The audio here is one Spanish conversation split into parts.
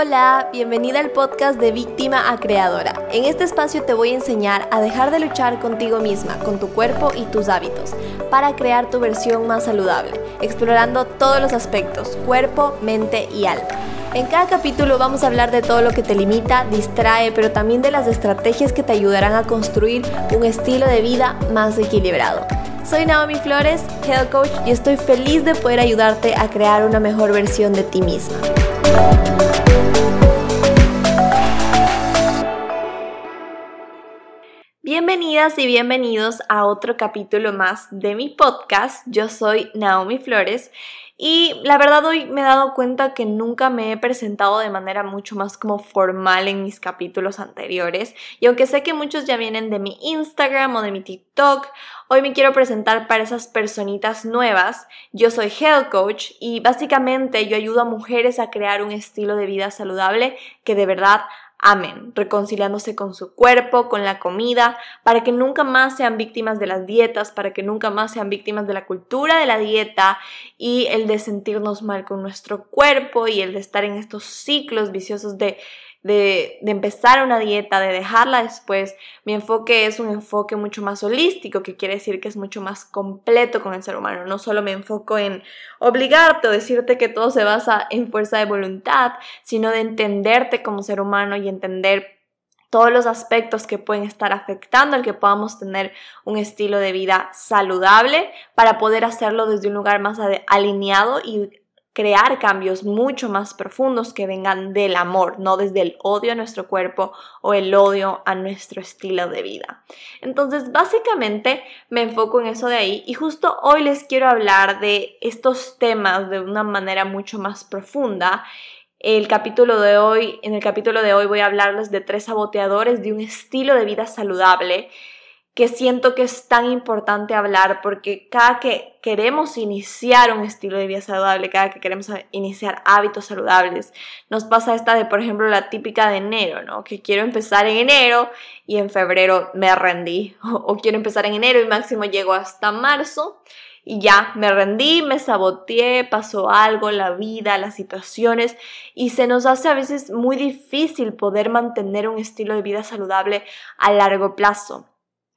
Hola, bienvenida al podcast de Víctima a Creadora. En este espacio te voy a enseñar a dejar de luchar contigo misma, con tu cuerpo y tus hábitos, para crear tu versión más saludable, explorando todos los aspectos, cuerpo, mente y alma. En cada capítulo vamos a hablar de todo lo que te limita, distrae, pero también de las estrategias que te ayudarán a construir un estilo de vida más equilibrado. Soy Naomi Flores, Health Coach, y estoy feliz de poder ayudarte a crear una mejor versión de ti misma. Bienvenidas y bienvenidos a otro capítulo más de mi podcast. Yo soy Naomi Flores y la verdad hoy me he dado cuenta que nunca me he presentado de manera mucho más como formal en mis capítulos anteriores. Y aunque sé que muchos ya vienen de mi Instagram o de mi TikTok, hoy me quiero presentar para esas personitas nuevas. Yo soy Health Coach y básicamente yo ayudo a mujeres a crear un estilo de vida saludable que de verdad Amén, reconciliándose con su cuerpo, con la comida, para que nunca más sean víctimas de las dietas, para que nunca más sean víctimas de la cultura de la dieta y el de sentirnos mal con nuestro cuerpo y el de estar en estos ciclos viciosos de de, empezar una dieta, de dejarla después. Mi enfoque es un enfoque mucho más holístico, que quiere decir que es mucho más completo con el ser humano. No solo me enfoco en obligarte o decirte que todo se basa en fuerza de voluntad, sino de entenderte como ser humano y entender todos los aspectos que pueden estar afectando el que podamos tener un estilo de vida saludable para poder hacerlo desde un lugar más alineado y crear cambios mucho más profundos que vengan del amor, no desde el odio a nuestro cuerpo o el odio a nuestro estilo de vida. Entonces, básicamente me enfoco en eso de ahí y justo hoy les quiero hablar de estos temas de una manera mucho más profunda. El capítulo de hoy, en el capítulo de hoy voy a hablarles de tres saboteadores de un estilo de vida saludable que siento que es tan importante hablar porque cada que queremos iniciar un estilo de vida saludable, cada que queremos iniciar hábitos saludables, nos pasa esta de, por ejemplo, la típica de enero, ¿no? Que quiero empezar en enero y en febrero me rendí, o, quiero empezar en enero y máximo llego hasta marzo y ya me rendí, me saboteé, pasó algo, la vida, las situaciones y se nos hace a veces muy difícil poder mantener un estilo de vida saludable a largo plazo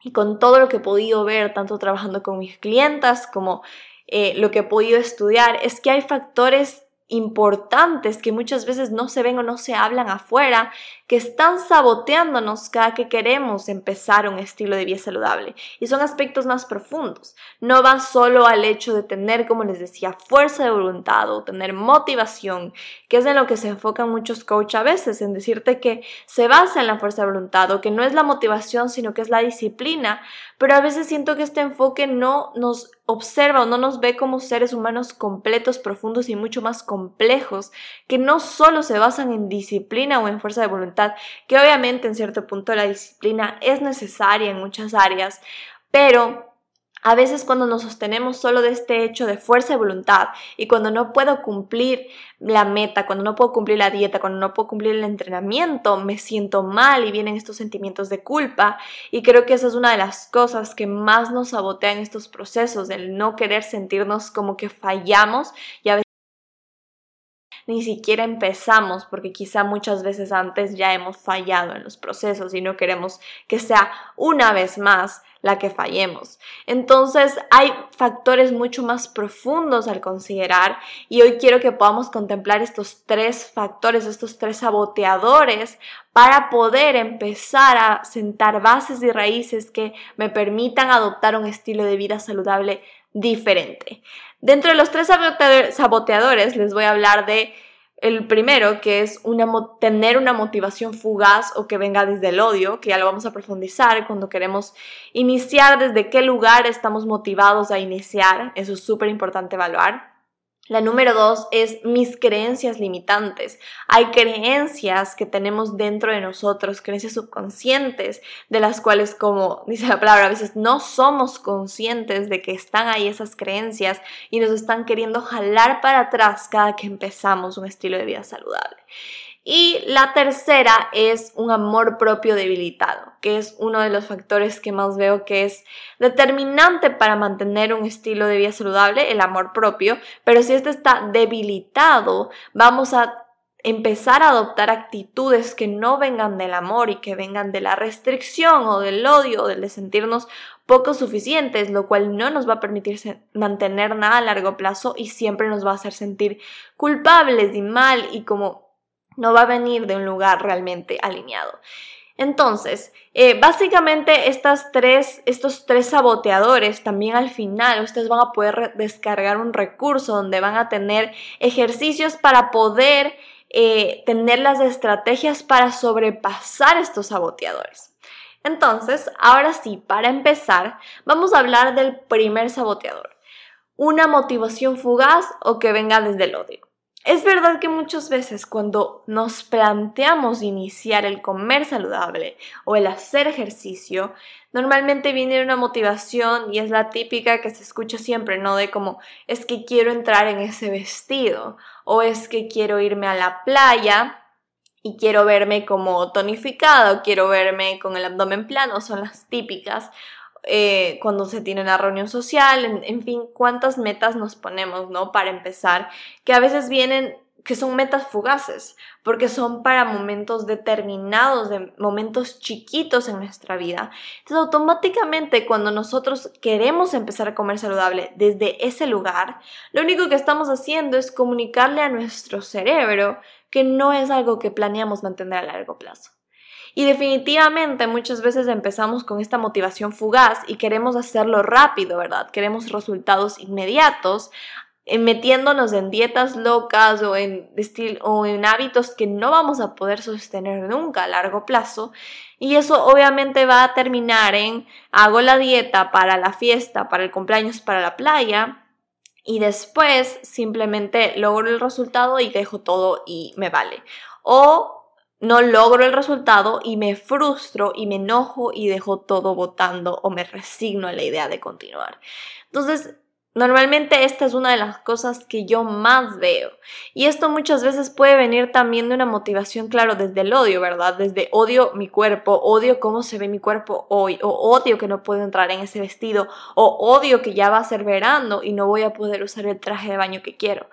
y con todo lo que he podido ver, tanto trabajando con mis clientas como eh, lo que he podido estudiar, es que hay factores importantes que muchas veces no se ven o no se hablan afuera, que están saboteándonos cada que queremos empezar un estilo de vida saludable. Y son aspectos más profundos. No va solo al hecho de tener, como les decía, fuerza de voluntad o tener motivación, que es en lo que se enfocan muchos coaches a veces, en decirte que se basa en la fuerza de voluntad o que no es la motivación, sino que es la disciplina. Pero a veces siento que este enfoque no nos observa o no nos ve como seres humanos completos, profundos y mucho más complejos, que no solo se basan en disciplina o en fuerza de voluntad, que obviamente en cierto punto la disciplina es necesaria en muchas áreas, pero a veces cuando nos sostenemos solo de este hecho de fuerza de voluntad y cuando no puedo cumplir la meta, cuando no puedo cumplir la dieta, cuando no puedo cumplir el entrenamiento, me siento mal y vienen estos sentimientos de culpa. Y creo que esa es una de las cosas que más nos sabotean estos procesos, el no querer sentirnos como que fallamos y a veces ni siquiera empezamos porque quizá muchas veces antes ya hemos fallado en los procesos y no queremos que sea una vez más la que fallemos. Entonces hay factores mucho más profundos al considerar y hoy quiero que podamos contemplar estos tres factores, estos tres saboteadores para poder empezar a sentar bases y raíces que me permitan adoptar un estilo de vida saludable diferente. Dentro de los tres saboteadores les voy a hablar de el primero, que es una, tener una motivación fugaz o que venga desde el odio, que ya lo vamos a profundizar cuando queremos iniciar, desde qué lugar estamos motivados a iniciar, eso es súper importante evaluar. La número dos es mis creencias limitantes. Hay creencias que tenemos dentro de nosotros, creencias subconscientes, de las cuales, como dice la palabra, a veces no somos conscientes de que están ahí esas creencias y nos están queriendo jalar para atrás cada que empezamos un estilo de vida saludable. Y la tercera es un amor propio debilitado, que es uno de los factores que más veo que es determinante para mantener un estilo de vida saludable, el amor propio, pero si este está debilitado, vamos a empezar a adoptar actitudes que no vengan del amor y que vengan de la restricción o del odio o del de sentirnos poco suficientes, lo cual no nos va a permitir mantener nada a largo plazo y siempre nos va a hacer sentir culpables y mal y como no va a venir de un lugar realmente alineado. Entonces, eh, básicamente estos tres saboteadores también al final ustedes van a poder descargar un recurso donde van a tener ejercicios para poder eh, tener las estrategias para sobrepasar estos saboteadores. Entonces, ahora sí, para empezar, vamos a hablar del primer saboteador. Una motivación fugaz o que venga desde el odio. Es verdad que muchas veces cuando nos planteamos iniciar el comer saludable o el hacer ejercicio, normalmente viene una motivación y es la típica que se escucha siempre, ¿no? De como es que quiero entrar en ese vestido o es que quiero irme a la playa y quiero verme como tonificado, quiero verme con el abdomen plano, son las típicas. Eh, cuando se tiene una reunión social, en, en, fin, cuántas metas nos ponemos, ¿no? Para empezar, que a veces vienen, que son metas fugaces, porque son para momentos determinados, de momentos chiquitos en nuestra vida. Entonces, automáticamente, cuando nosotros queremos empezar a comer saludable desde ese lugar, lo único que estamos haciendo es comunicarle a nuestro cerebro que no es algo que planeamos mantener a largo plazo. Y definitivamente muchas veces empezamos con esta motivación fugaz y queremos hacerlo rápido, ¿verdad? Queremos resultados inmediatos, eh, metiéndonos en dietas locas o en, o en hábitos que no vamos a poder sostener nunca a largo plazo. Y eso obviamente va a terminar en hago la dieta para la fiesta, para el cumpleaños, para la playa, y después simplemente logro el resultado y dejo todo y me vale. O no logro el resultado y me frustro y me enojo y dejo todo votando o me resigno a la idea de continuar. Entonces, Normalmente esta es una de las cosas que yo más veo. Y esto muchas veces puede venir también de una motivación, claro, desde el odio, ¿verdad? Desde odio mi cuerpo, odio cómo se ve mi cuerpo hoy, o odio que no puedo entrar en ese vestido, o odio que ya va a ser verano y no voy a poder usar el traje de baño que quiero.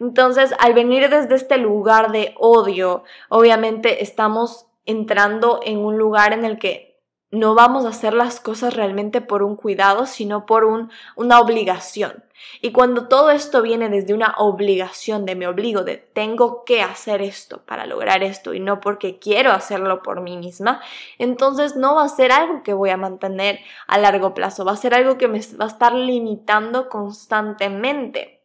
Entonces, al venir desde este lugar de odio, obviamente estamos entrando en un lugar en el que no vamos a hacer las cosas realmente por un cuidado, sino por un, una obligación. Y cuando todo esto viene desde una obligación, de me obligo, de tengo que hacer esto para lograr esto y no porque quiero hacerlo por mí misma, entonces no va a ser algo que voy a mantener a largo plazo, va a ser algo que me va a estar limitando constantemente.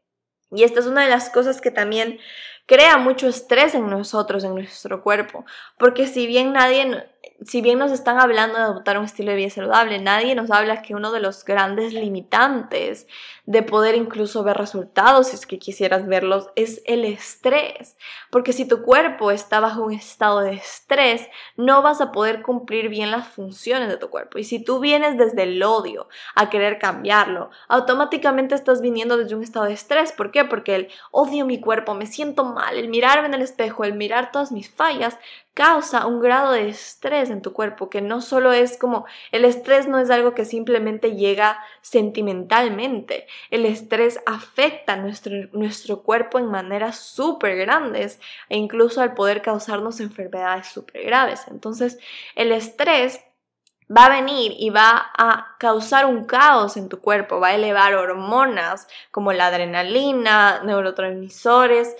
Y esta es una de las cosas que también crea mucho estrés en nosotros, en nuestro cuerpo, porque si bien nadie si bien nos están hablando de adoptar un estilo de vida saludable, nadie nos habla que uno de los grandes limitantes de poder incluso ver resultados, si es que quisieras verlos, es el estrés. Porque si tu cuerpo está bajo un estado de estrés, no vas a poder cumplir bien las funciones de tu cuerpo. Y si tú vienes desde el odio a querer cambiarlo, automáticamente estás viniendo desde un estado de estrés. ¿Por qué? Porque el odio mi cuerpo, me siento mal, el mirarme en el espejo, el mirar todas mis fallas, causa un grado de estrés en tu cuerpo, que no solo es como, el estrés no es algo que simplemente llega sentimentalmente, el estrés afecta nuestro, nuestro cuerpo en maneras súper grandes e incluso al poder causarnos enfermedades súper graves. Entonces, el estrés va a venir y va a causar un caos en tu cuerpo, va a elevar hormonas como la adrenalina, neurotransmisores,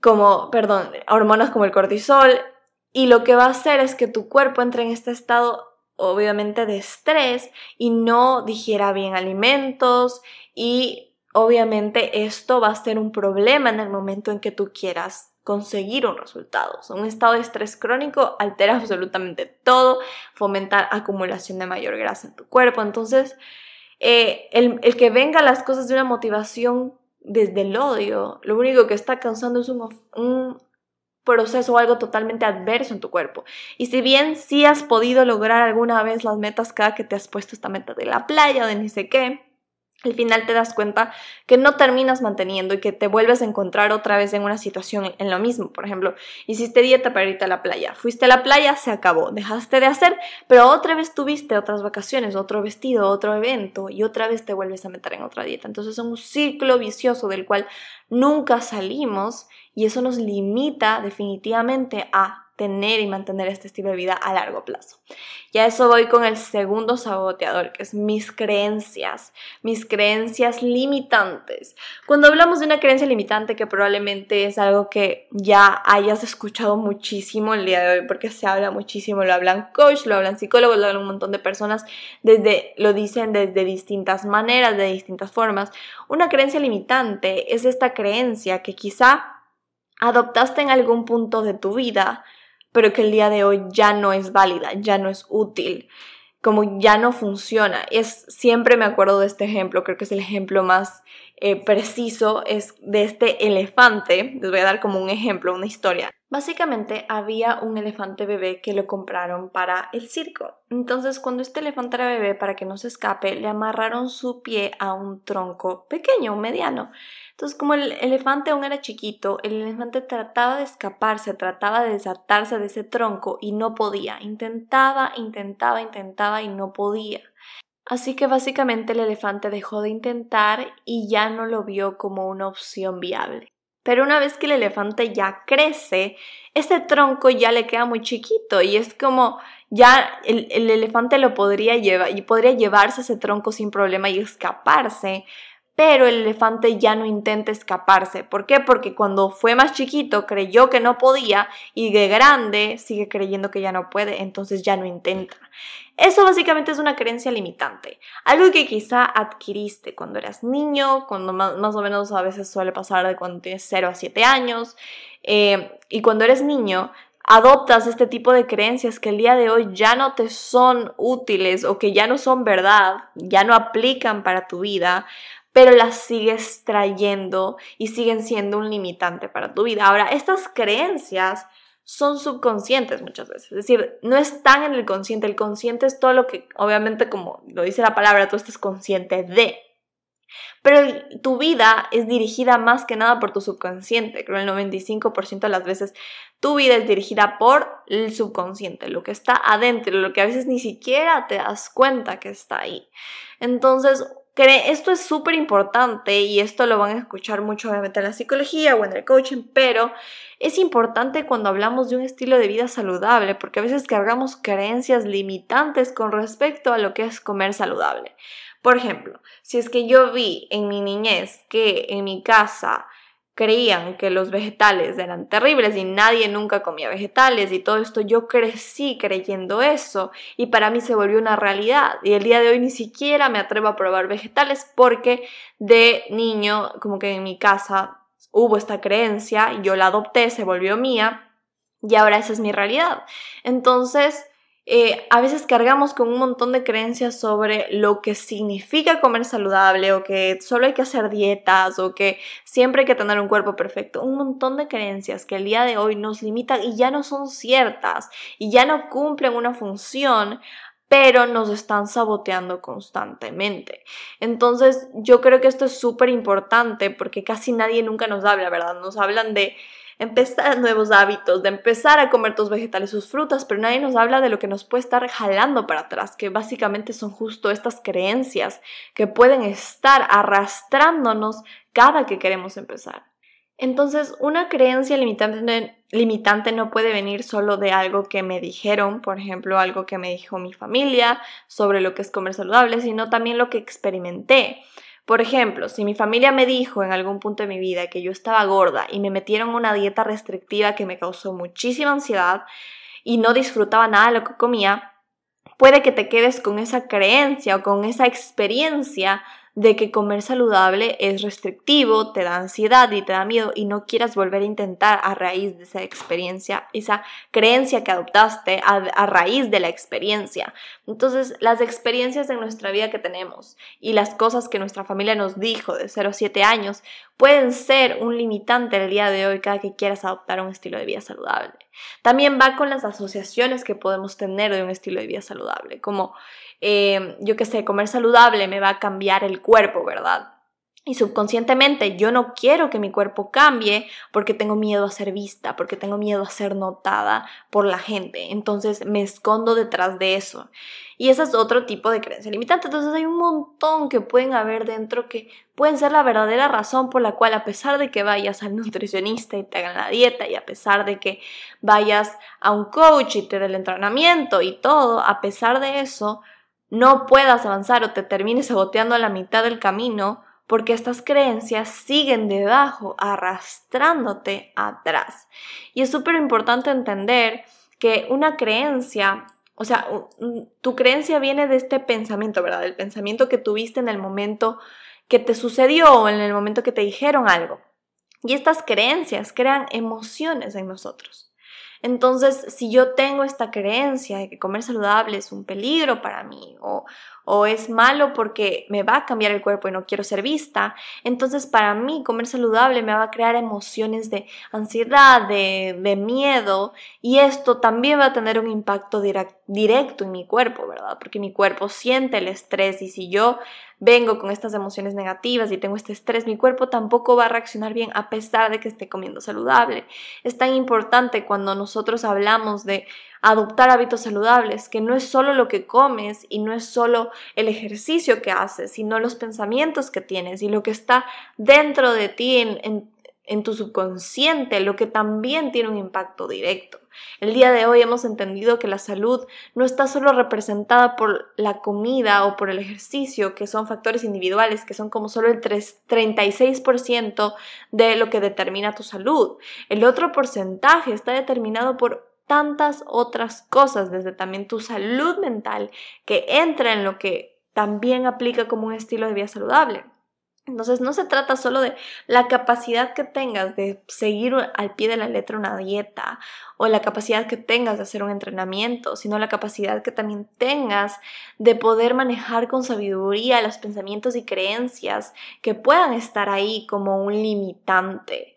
como, perdón, hormonas como el cortisol, y lo que va a hacer es que tu cuerpo entre en este estado obviamente de estrés y no digiera bien alimentos y obviamente esto va a ser un problema en el momento en que tú quieras conseguir un resultado. un estado de estrés crónico altera absolutamente todo, fomenta acumulación de mayor grasa en tu cuerpo. Entonces, eh, el, el, que venga las cosas de una motivación desde el odio, lo único que está causando es un proceso o algo totalmente adverso en tu cuerpo. Y si bien sí has podido lograr alguna vez las metas cada que te has puesto esta meta de la playa o de ni sé qué, al final te das cuenta que no terminas manteniendo y que te vuelves a encontrar otra vez en una situación en lo mismo. Por ejemplo, hiciste dieta para irte a la playa, fuiste a la playa, se acabó, dejaste de hacer, pero otra vez tuviste otras vacaciones, otro vestido, otro evento y otra vez te vuelves a meter en otra dieta. Entonces es un ciclo vicioso del cual nunca salimos y eso nos limita definitivamente a tener y mantener este estilo de vida a largo plazo. Y a eso voy con el segundo saboteador, que es mis creencias, mis creencias limitantes. Cuando hablamos de una creencia limitante, que probablemente es algo que ya hayas escuchado muchísimo el día de hoy, porque se habla muchísimo, lo hablan coach, lo hablan psicólogos, lo hablan un montón de personas, desde, lo dicen desde distintas maneras, de distintas formas. Una creencia limitante es esta creencia que quizá adoptaste en algún punto de tu vida, pero que el día de hoy ya no es válida, ya no es útil, como ya no funciona. Es, siempre me acuerdo de este ejemplo, creo que es el ejemplo más eh, preciso, es de este elefante. Les voy a dar como un ejemplo, una historia. Básicamente había un elefante bebé que lo compraron para el circo. Entonces cuando este elefante era bebé, para que no se escape, le amarraron su pie a un tronco pequeño, mediano. Entonces como el elefante aún era chiquito, el elefante trataba de escaparse, trataba de desatarse de ese tronco y no podía. Intentaba, intentaba, intentaba y no podía. Así que básicamente el elefante dejó de intentar y ya no lo vio como una opción viable. Pero una vez que el elefante ya crece, ese tronco ya le queda muy chiquito y es como ya el, elefante lo podría llevar y podría llevarse ese tronco sin problema y escaparse, pero el elefante ya no intenta escaparse. ¿Por qué? Porque cuando fue más chiquito creyó que no podía y de grande sigue creyendo que ya no puede, entonces ya no intenta. Eso básicamente es una creencia limitante, algo que quizá adquiriste cuando eras niño, cuando más, o menos a veces suele pasar de cuando tienes 0 a 7 años, eh, y cuando eres niño adoptas este tipo de creencias que el día de hoy ya no te son útiles o que ya no son verdad, ya no aplican para tu vida, pero las sigues trayendo y siguen siendo un limitante para tu vida. Ahora, estas creencias son subconscientes muchas veces, es decir, no están en el consciente, el consciente es todo lo que, obviamente, como lo dice la palabra, tú estás consciente de, pero tu vida es dirigida más que nada por tu subconsciente. Creo el 95% de las veces tu vida es dirigida por el subconsciente, lo que está adentro, lo que a veces ni siquiera te das cuenta que está ahí. Entonces, esto es súper importante y esto lo van a escuchar mucho obviamente en la psicología o en el coaching, pero es importante cuando hablamos de un estilo de vida saludable porque a veces cargamos creencias limitantes con respecto a lo que es comer saludable. Por ejemplo, si es que yo vi en mi niñez que en mi casa creían que los vegetales eran terribles y nadie nunca comía vegetales y todo esto, yo crecí creyendo eso y para mí se volvió una realidad y el día de hoy ni siquiera me atrevo a probar vegetales porque de niño como que en mi casa hubo esta creencia, yo la adopté, se volvió mía y ahora esa es mi realidad. Entonces, eh, a veces cargamos con un montón de creencias sobre lo que significa comer saludable o que solo hay que hacer dietas o que siempre hay que tener un cuerpo perfecto. Un montón de creencias que el día de hoy nos limitan y ya no son ciertas y ya no cumplen una función pero nos están saboteando constantemente. Entonces, yo creo que esto es súper importante porque casi nadie nunca nos habla, ¿verdad? Nos hablan de empezar nuevos hábitos, de empezar a comer tus vegetales, sus frutas, pero nadie nos habla de lo que nos puede estar jalando para atrás, que básicamente son justo estas creencias que pueden estar arrastrándonos cada que queremos empezar. Entonces, una creencia limitante, limitante no puede venir solo de algo que me dijeron, por ejemplo, algo que me dijo mi familia sobre lo que es comer saludable, sino también lo que experimenté. Por ejemplo, si mi familia me dijo en algún punto de mi vida que yo estaba gorda y me metieron una dieta restrictiva que me causó muchísima ansiedad y no disfrutaba nada de lo que comía, puede que te quedes con esa creencia o con esa experiencia de que comer saludable es restrictivo, te da ansiedad y te da miedo y no quieras volver a intentar a raíz de esa experiencia, esa creencia que adoptaste a, raíz de la experiencia. Entonces, las experiencias en nuestra vida que tenemos y las cosas que nuestra familia nos dijo de 0 a 7 años pueden ser un limitante el día de hoy cada que quieras adoptar un estilo de vida saludable. También va con las asociaciones que podemos tener de un estilo de vida saludable, como eh, yo qué sé, comer saludable me va a cambiar el cuerpo, ¿verdad? Y subconscientemente yo no quiero que mi cuerpo cambie porque tengo miedo a ser vista, porque tengo miedo a ser notada por la gente. Entonces me escondo detrás de eso. Y ese es otro tipo de creencia limitante. Entonces hay un montón que pueden haber dentro que pueden ser la verdadera razón por la cual a pesar de que vayas al nutricionista y te hagan la dieta y a pesar de que vayas a un coach y te dé el entrenamiento y todo, a pesar de eso, no puedas avanzar o te termines saboteando a la mitad del camino porque estas creencias siguen debajo, arrastrándote atrás. Y es súper importante entender que una creencia, o sea, tu creencia viene de este pensamiento, ¿verdad? Del pensamiento que tuviste en el momento que te sucedió o en el momento que te dijeron algo. Y estas creencias crean emociones en nosotros. Entonces, si yo tengo esta creencia de que comer saludable es un peligro para mí o, o es malo porque me va a cambiar el cuerpo y no quiero ser vista, entonces para mí comer saludable me va a crear emociones de ansiedad, de, de miedo y esto también va a tener un impacto directo en mi cuerpo, ¿verdad? Porque mi cuerpo siente el estrés y si yo vengo con estas emociones negativas y tengo este estrés, mi cuerpo tampoco va a reaccionar bien a pesar de que esté comiendo saludable. Es tan importante cuando nosotros hablamos de adoptar hábitos saludables, que no es solo lo que comes y no es solo el ejercicio que haces, sino los pensamientos que tienes y lo que está dentro de ti en, en tu subconsciente, lo que también tiene un impacto directo. El día de hoy hemos entendido que la salud no está solo representada por la comida o por el ejercicio, que son factores individuales, que son como solo el 36% de lo que determina tu salud. El otro porcentaje está determinado por tantas otras cosas, desde también tu salud mental, que entra en lo que también aplica como un estilo de vida saludable. Entonces no se trata solo de la capacidad que tengas de seguir al pie de la letra una dieta o la capacidad que tengas de hacer un entrenamiento, sino la capacidad que también tengas de poder manejar con sabiduría los pensamientos y creencias que puedan estar ahí como un limitante.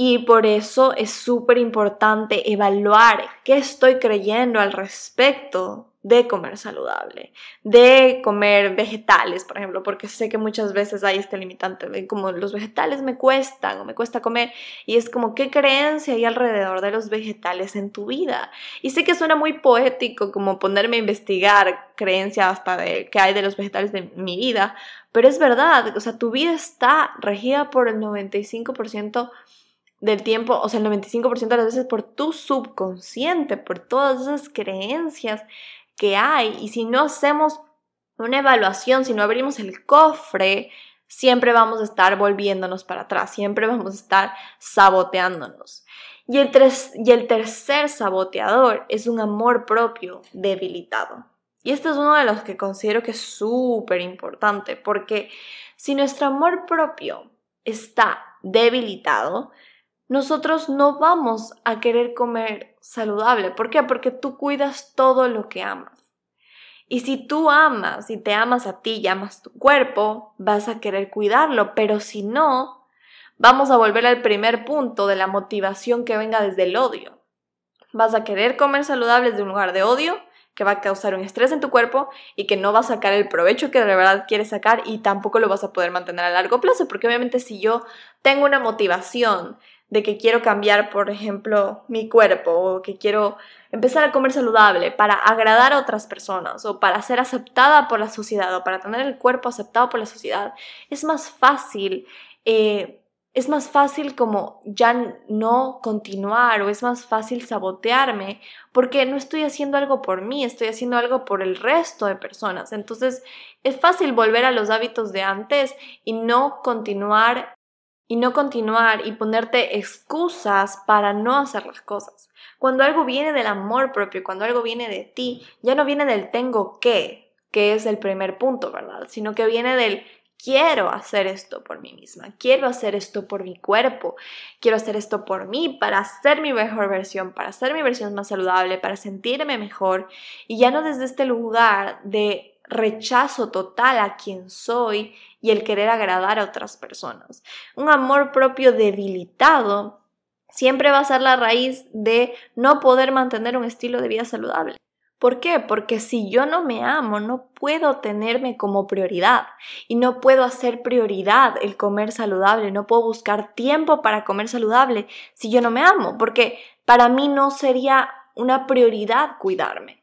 Y por eso es súper importante evaluar qué estoy creyendo al respecto de comer saludable, de comer vegetales, por ejemplo, porque sé que muchas veces hay este limitante como los vegetales me cuestan o me cuesta comer y es como qué creencia hay alrededor de los vegetales en tu vida. Y sé que suena muy poético como ponerme a investigar creencia hasta de qué hay de los vegetales de mi vida, pero es verdad, o sea, tu vida está regida por el 95% del tiempo, o sea, el 95% de las veces por tu subconsciente, por todas esas creencias que hay. Y si no hacemos una evaluación, si no abrimos el cofre, siempre vamos a estar volviéndonos para atrás, siempre vamos a estar saboteándonos. Y el, y el tercer saboteador es un amor propio debilitado. Y este es uno de los que considero que es súper importante, porque si nuestro amor propio está debilitado, nosotros no vamos a querer comer saludable. ¿Por qué? Porque tú cuidas todo lo que amas. Y si tú amas y te amas a ti y amas tu cuerpo, vas a querer cuidarlo, pero si no, vamos a volver al primer punto de la motivación que venga desde el odio. Vas a querer comer saludable desde un lugar de odio que va a causar un estrés en tu cuerpo y que no va a sacar el provecho que de verdad quieres sacar y tampoco lo vas a poder mantener a largo plazo, porque obviamente si yo tengo una motivación de que quiero cambiar, por ejemplo, mi cuerpo o que quiero empezar a comer saludable para agradar a otras personas o para ser aceptada por la sociedad o para tener el cuerpo aceptado por la sociedad, es más fácil, eh, es más fácil como ya no continuar o es más fácil sabotearme porque no estoy haciendo algo por mí, estoy haciendo algo por el resto de personas. Entonces es fácil volver a los hábitos de antes y no continuar y no continuar y ponerte excusas para no hacer las cosas. Cuando algo viene del amor propio, cuando algo viene de ti, ya no viene del tengo que, que es el primer punto, ¿verdad? Sino que viene del quiero hacer esto por mí misma, quiero hacer esto por mi cuerpo, quiero hacer esto por mí para ser mi mejor versión, para ser mi versión más saludable, para sentirme mejor y ya no desde este lugar de rechazo total a quien soy y el querer agradar a otras personas. Un amor propio debilitado siempre va a ser la raíz de no poder mantener un estilo de vida saludable. ¿Por qué? Porque si yo no me amo, no puedo tenerme como prioridad y no puedo hacer prioridad el comer saludable, no puedo buscar tiempo para comer saludable si yo no me amo, porque para mí no sería una prioridad cuidarme.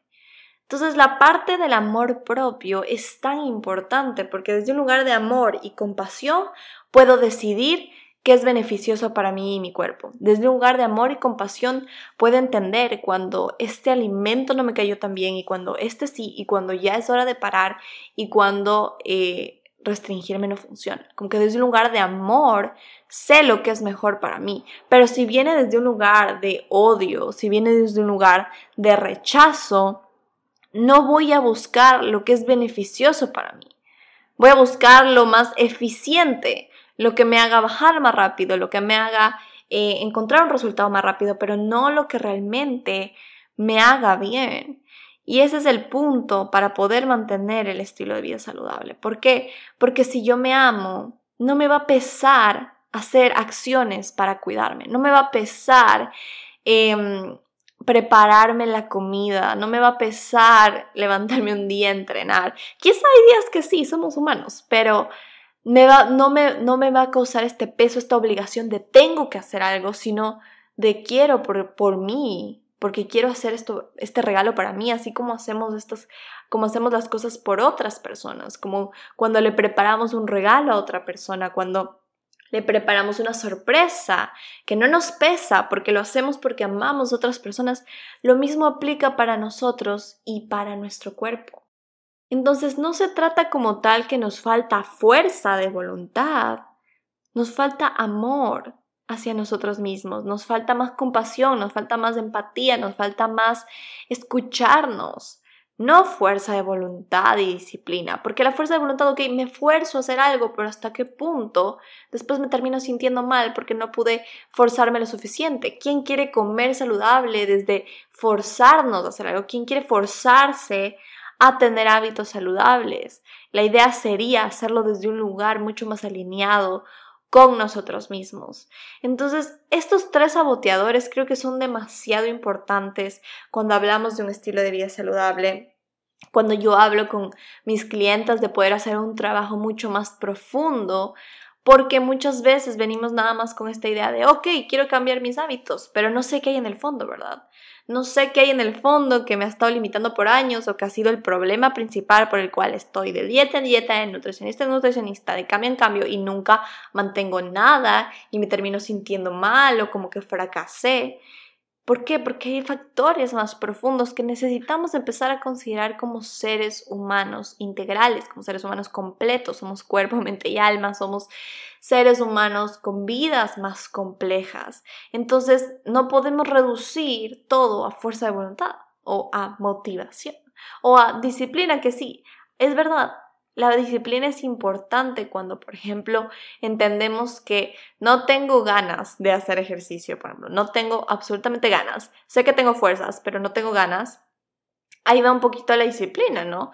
Entonces la parte del amor propio es tan importante porque desde un lugar de amor y compasión puedo decidir qué es beneficioso para mí y mi cuerpo. Desde un lugar de amor y compasión puedo entender cuando este alimento no me cayó tan bien y cuando este sí y cuando ya es hora de parar y cuando eh, restringirme no funciona. Como que desde un lugar de amor sé lo que es mejor para mí. Pero si viene desde un lugar de odio, si viene desde un lugar de rechazo, no voy a buscar lo que es beneficioso para mí. Voy a buscar lo más eficiente, lo que me haga bajar más rápido, lo que me haga eh, encontrar un resultado más rápido, pero no lo que realmente me haga bien. Y ese es el punto para poder mantener el estilo de vida saludable. ¿Por qué? Porque si yo me amo, no me va a pesar hacer acciones para cuidarme, no me va a pesar em, prepararme la comida, no me va a pesar levantarme un día a entrenar. Quizá hay días que sí, somos humanos, pero no, me, no me va a causar este peso, esta obligación de tengo que hacer algo, sino de quiero por, por mí, porque quiero hacer esto, este regalo para mí, así como hacemos estas, como hacemos las cosas por otras personas, como cuando le preparamos un regalo a otra persona, cuando le preparamos una sorpresa que no nos pesa porque lo hacemos porque amamos a otras personas, lo mismo aplica para nosotros y para nuestro cuerpo. Entonces no se trata como tal que nos falta fuerza de voluntad, nos falta amor hacia nosotros mismos, nos falta más compasión, nos falta más empatía, nos falta más escucharnos, no fuerza de voluntad y disciplina, porque la fuerza de voluntad, ok, me esfuerzo a hacer algo, pero hasta qué punto después me termino sintiendo mal porque no pude forzarme lo suficiente. ¿Quién quiere comer saludable desde forzarnos a hacer algo? ¿Quién quiere forzarse a tener hábitos saludables. La idea sería hacerlo desde un lugar mucho más alineado con nosotros mismos. Entonces, estos tres saboteadores creo que son demasiado importantes cuando hablamos de un estilo de vida saludable. Cuando yo hablo con mis clientes de poder hacer un trabajo mucho más profundo, porque muchas veces venimos nada más con esta idea de, ok, quiero cambiar mis hábitos, pero no sé qué hay en el fondo, ¿verdad? No sé qué hay en el fondo que me ha estado limitando por años o que ha sido el problema principal por el cual estoy de dieta en dieta, de nutricionista en nutricionista, de cambio en cambio y nunca mantengo nada y me termino sintiendo mal o como que fracasé. ¿Por qué? Porque hay factores más profundos que necesitamos empezar a considerar como seres humanos integrales, como seres humanos completos. Somos cuerpo, mente y alma, somos seres humanos con vidas más complejas. Entonces, no podemos reducir todo a fuerza de voluntad o a motivación o a disciplina, que sí, es verdad, la disciplina es importante cuando, por ejemplo, entendemos que no tengo ganas de hacer ejercicio, por ejemplo, no tengo absolutamente ganas. Sé que tengo fuerzas, pero no tengo ganas. Ahí va un poquito la disciplina, ¿no?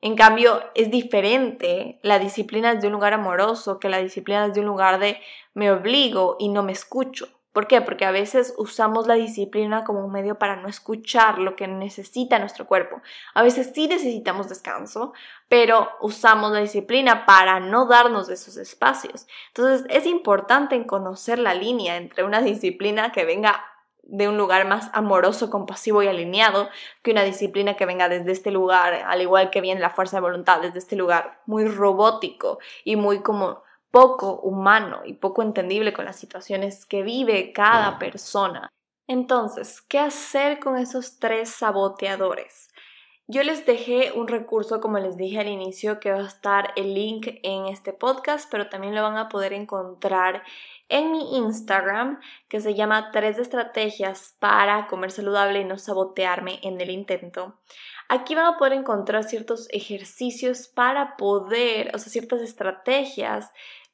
En cambio, es diferente la disciplina desde un lugar amoroso que la disciplina desde un lugar de me obligo y no me escucho. ¿Por qué? Porque a veces usamos la disciplina como un medio para no escuchar lo que necesita nuestro cuerpo. A veces sí necesitamos descanso, pero usamos la disciplina para no darnos esos espacios. Entonces es importante conocer la línea entre una disciplina que venga de un lugar más amoroso, compasivo y alineado que una disciplina que venga desde este lugar, al igual que viene la fuerza de voluntad, desde este lugar muy robótico y muy como poco humano y poco entendible con las situaciones que vive cada persona. Entonces, ¿qué hacer con esos tres saboteadores? Yo les dejé un recurso, como les dije al inicio, que va a estar el link en este podcast, pero también lo van a poder encontrar en mi Instagram, que se llama Tres estrategias para comer saludable y no sabotearme en el intento. Aquí van a poder encontrar ciertos ejercicios para poder, o sea, ciertas estrategias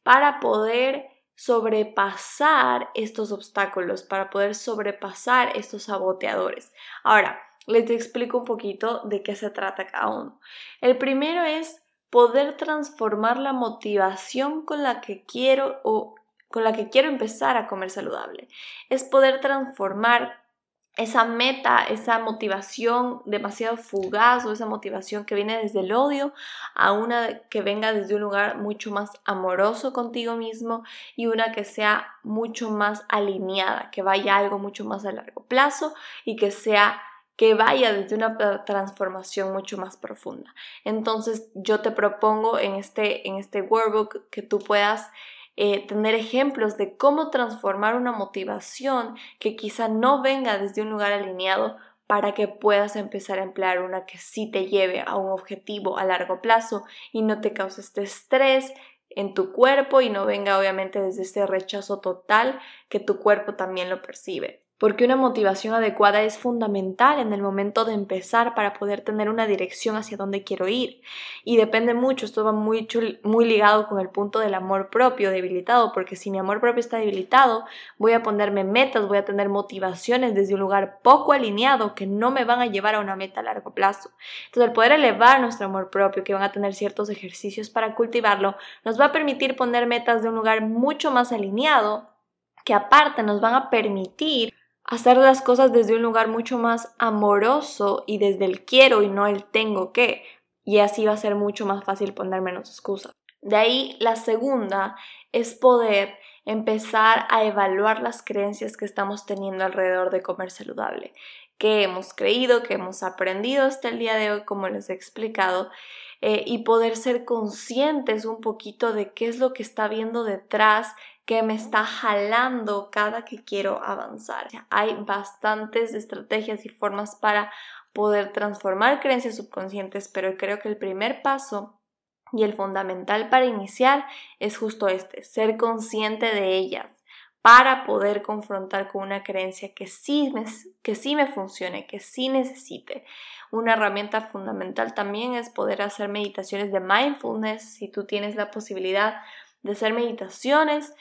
para poder sobrepasar estos obstáculos, para poder sobrepasar estos saboteadores. Ahora, les explico un poquito de qué se trata cada uno. El primero es poder transformar la motivación con la que quiero o con la que quiero empezar a comer saludable. Es poder transformar esa meta, esa motivación demasiado fugaz o esa motivación que viene desde el odio a una que venga desde un lugar mucho más amoroso contigo mismo y una que sea mucho más alineada, que vaya algo mucho más a largo plazo y que sea que vaya desde una transformación mucho más profunda. Entonces yo te propongo en este, en este workbook que tú puedas eh, tener ejemplos de cómo transformar una motivación que quizá no venga desde un lugar alineado para que puedas empezar a emplear una que sí te lleve a un objetivo a largo plazo y no te cause este estrés en tu cuerpo y no venga obviamente desde ese rechazo total que tu cuerpo también lo percibe porque una motivación adecuada es fundamental en el momento de empezar para poder tener una dirección hacia dónde quiero ir. Y depende mucho, esto va muy, muy ligado con el punto del amor propio debilitado, porque si mi amor propio está debilitado, voy a ponerme metas, voy a tener motivaciones desde un lugar poco alineado que no me van a llevar a una meta a largo plazo. Entonces, el poder elevar nuestro amor propio, que van a tener ciertos ejercicios para cultivarlo, nos va a permitir poner metas de un lugar mucho más alineado que aparte nos van a permitir hacer las cosas desde un lugar mucho más amoroso y desde el quiero y no el tengo que. Y así va a ser mucho más fácil poner menos excusas. De ahí la segunda es poder empezar a evaluar las creencias que estamos teniendo alrededor de comer saludable, que hemos creído, que hemos aprendido hasta el día de hoy, como les he explicado, eh, y poder ser conscientes un poquito de qué es lo que está viendo detrás que me está jalando cada que quiero avanzar. Hay bastantes estrategias y formas para poder transformar creencias subconscientes, pero creo que el primer paso y el fundamental para iniciar es justo este, ser consciente de ellas para poder confrontar con una creencia que sí me, que sí me funcione, que sí necesite. Una herramienta fundamental también es poder hacer meditaciones de mindfulness si tú tienes la posibilidad de hacer meditaciones,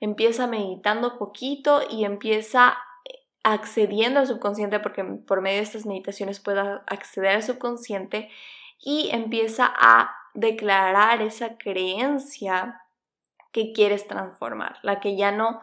empieza meditando poquito y empieza eh, accediendo al subconsciente porque por medio de estas meditaciones puedas acceder al subconsciente y empieza a declarar esa creencia que quieres transformar, la que ya no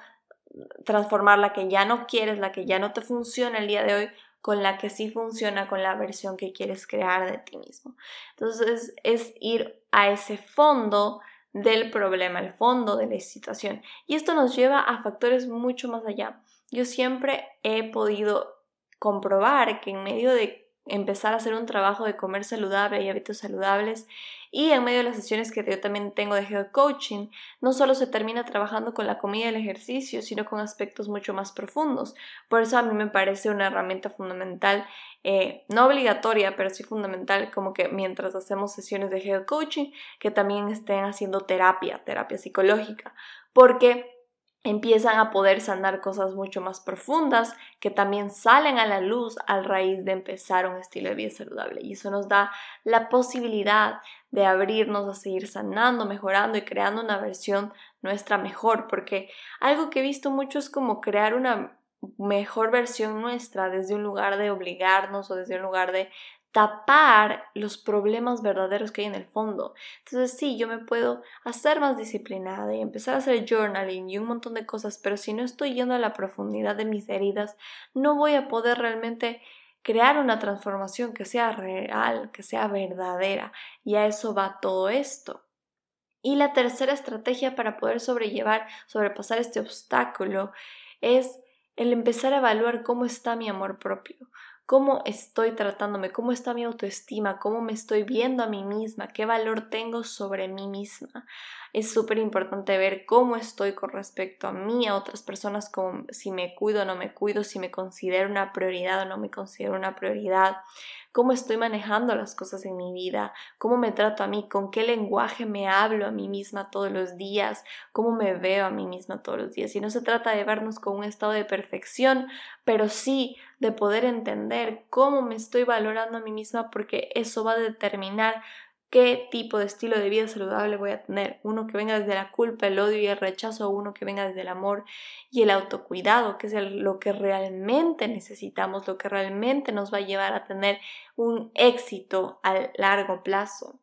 transformar, la que ya no quieres, la que ya no te funciona el día de hoy, con la que sí funciona con la versión que quieres crear de ti mismo. Entonces es ir a ese fondo del problema, el fondo de la situación. Y esto nos lleva a factores mucho más allá. Yo siempre he podido comprobar que en medio de empezar a hacer un trabajo de comer saludable y hábitos saludables y en medio de las sesiones que yo también tengo de health coaching, no solo se termina trabajando con la comida y el ejercicio, sino con aspectos mucho más profundos. Por eso a mí me parece una herramienta fundamental, eh, no obligatoria, pero sí fundamental, como que mientras hacemos sesiones de health coaching, que también estén haciendo terapia, terapia psicológica, porque empiezan a poder sanar cosas mucho más profundas que también salen a la luz al raíz de empezar un estilo de vida saludable. Y eso nos da la posibilidad de abrirnos a seguir sanando, mejorando y creando una versión nuestra mejor, porque algo que he visto mucho es como crear una mejor versión nuestra desde un lugar de obligarnos o desde un lugar de tapar los problemas verdaderos que hay en el fondo. Entonces sí, yo me puedo hacer más disciplinada y empezar a hacer journaling y un montón de cosas, pero si no estoy yendo a la profundidad de mis heridas, no voy a poder realmente crear una transformación que sea real, que sea verdadera. Y a eso va todo esto. Y la tercera estrategia para poder sobrellevar, sobrepasar este obstáculo es el empezar a evaluar cómo está mi amor propio cómo estoy tratándome, cómo está mi autoestima, cómo me estoy viendo a mí misma, qué valor tengo sobre mí misma. Es súper importante ver cómo estoy con respecto a mí, a otras personas, como si me cuido o no me cuido, si me considero una prioridad o no me considero una prioridad, cómo estoy manejando las cosas en mi vida, cómo me trato a mí, con qué lenguaje me hablo a mí misma todos los días, cómo me veo a mí misma todos los días. Y no se trata de vernos con un estado de perfección, pero sí de poder entender cómo me estoy valorando a mí misma porque eso va a determinar qué tipo de estilo de vida saludable voy a tener. Uno que venga desde la culpa, el odio y el rechazo, uno que venga desde el amor y el autocuidado, que es lo que realmente necesitamos, lo que realmente nos va a llevar a tener un éxito a largo plazo.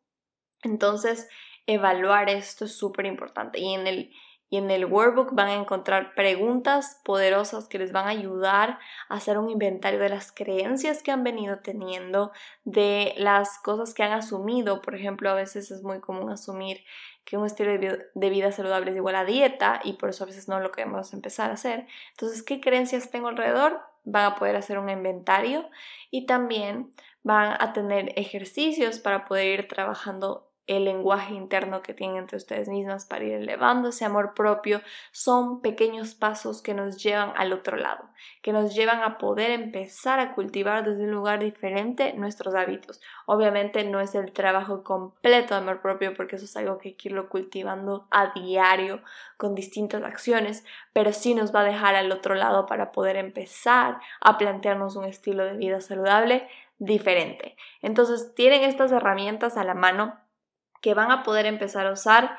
Entonces, evaluar esto es súper importante. Y en el Y en el workbook van a encontrar preguntas poderosas que les van a ayudar a hacer un inventario de las creencias que han venido teniendo, de las cosas que han asumido. Por ejemplo, a veces es muy común asumir que un estilo de vida saludable es igual a dieta y por eso a veces no lo queremos empezar a hacer. Entonces, ¿qué creencias tengo alrededor? Van a poder hacer un inventario y también van a tener ejercicios para poder ir trabajando el lenguaje interno que tienen entre ustedes mismas para ir elevando ese amor propio son pequeños pasos que nos llevan al otro lado, que nos llevan a poder empezar a cultivar desde un lugar diferente nuestros hábitos. Obviamente no es el trabajo completo de amor propio porque eso es algo que hay que irlo cultivando a diario con distintas acciones, pero sí nos va a dejar al otro lado para poder empezar a plantearnos un estilo de vida saludable diferente. Entonces tienen estas herramientas a la mano que van a poder empezar a usar.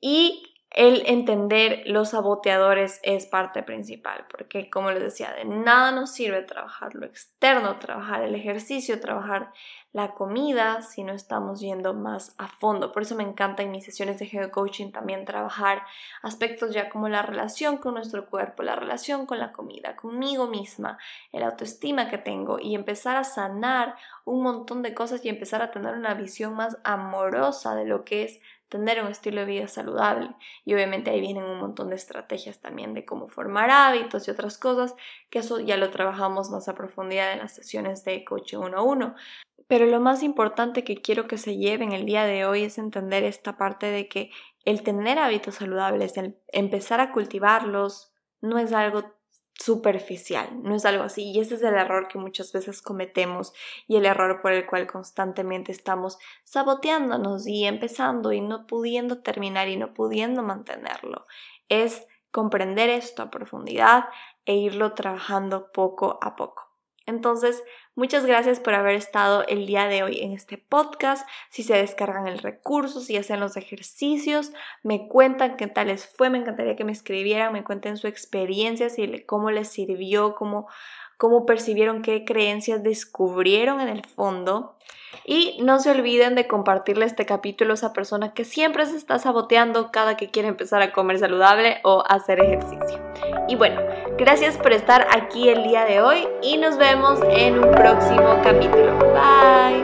Y el entender los saboteadores es parte principal, porque como les decía, de nada nos sirve trabajar lo externo, trabajar el ejercicio, trabajar la comida si no estamos yendo más a fondo. Por eso me encanta en mis sesiones de geo coaching también trabajar aspectos ya como la relación con nuestro cuerpo, la relación con la comida, conmigo misma, el autoestima que tengo y empezar a sanar un montón de cosas y empezar a tener una visión más amorosa de lo que es tener un estilo de vida saludable. Y obviamente ahí vienen un montón de estrategias también de cómo formar hábitos y otras cosas, que eso ya lo trabajamos más a profundidad en las sesiones de coaching 1 a 1. Pero lo más importante que quiero que se lleven el día de hoy es entender esta parte de que el tener hábitos saludables, el empezar a cultivarlos, no es algo superficial, no es algo así. Y ese es el error que muchas veces cometemos y el error por el cual constantemente estamos saboteándonos y empezando y no pudiendo terminar y no pudiendo mantenerlo. Es comprender esto a profundidad e irlo trabajando poco a poco. Entonces, muchas gracias por haber estado el día de hoy en este podcast. Si se descargan el recurso, si hacen los ejercicios, me cuentan qué tal les fue. Me encantaría que me escribieran, me cuenten su experiencia, si, cómo les sirvió, cómo cómo percibieron, qué creencias descubrieron en el fondo. Y no se olviden de compartirle este capítulo a esa persona que siempre se está saboteando cada que quiere empezar a comer saludable o hacer ejercicio. Y bueno, gracias por estar aquí el día de hoy y nos vemos en un próximo capítulo. Bye.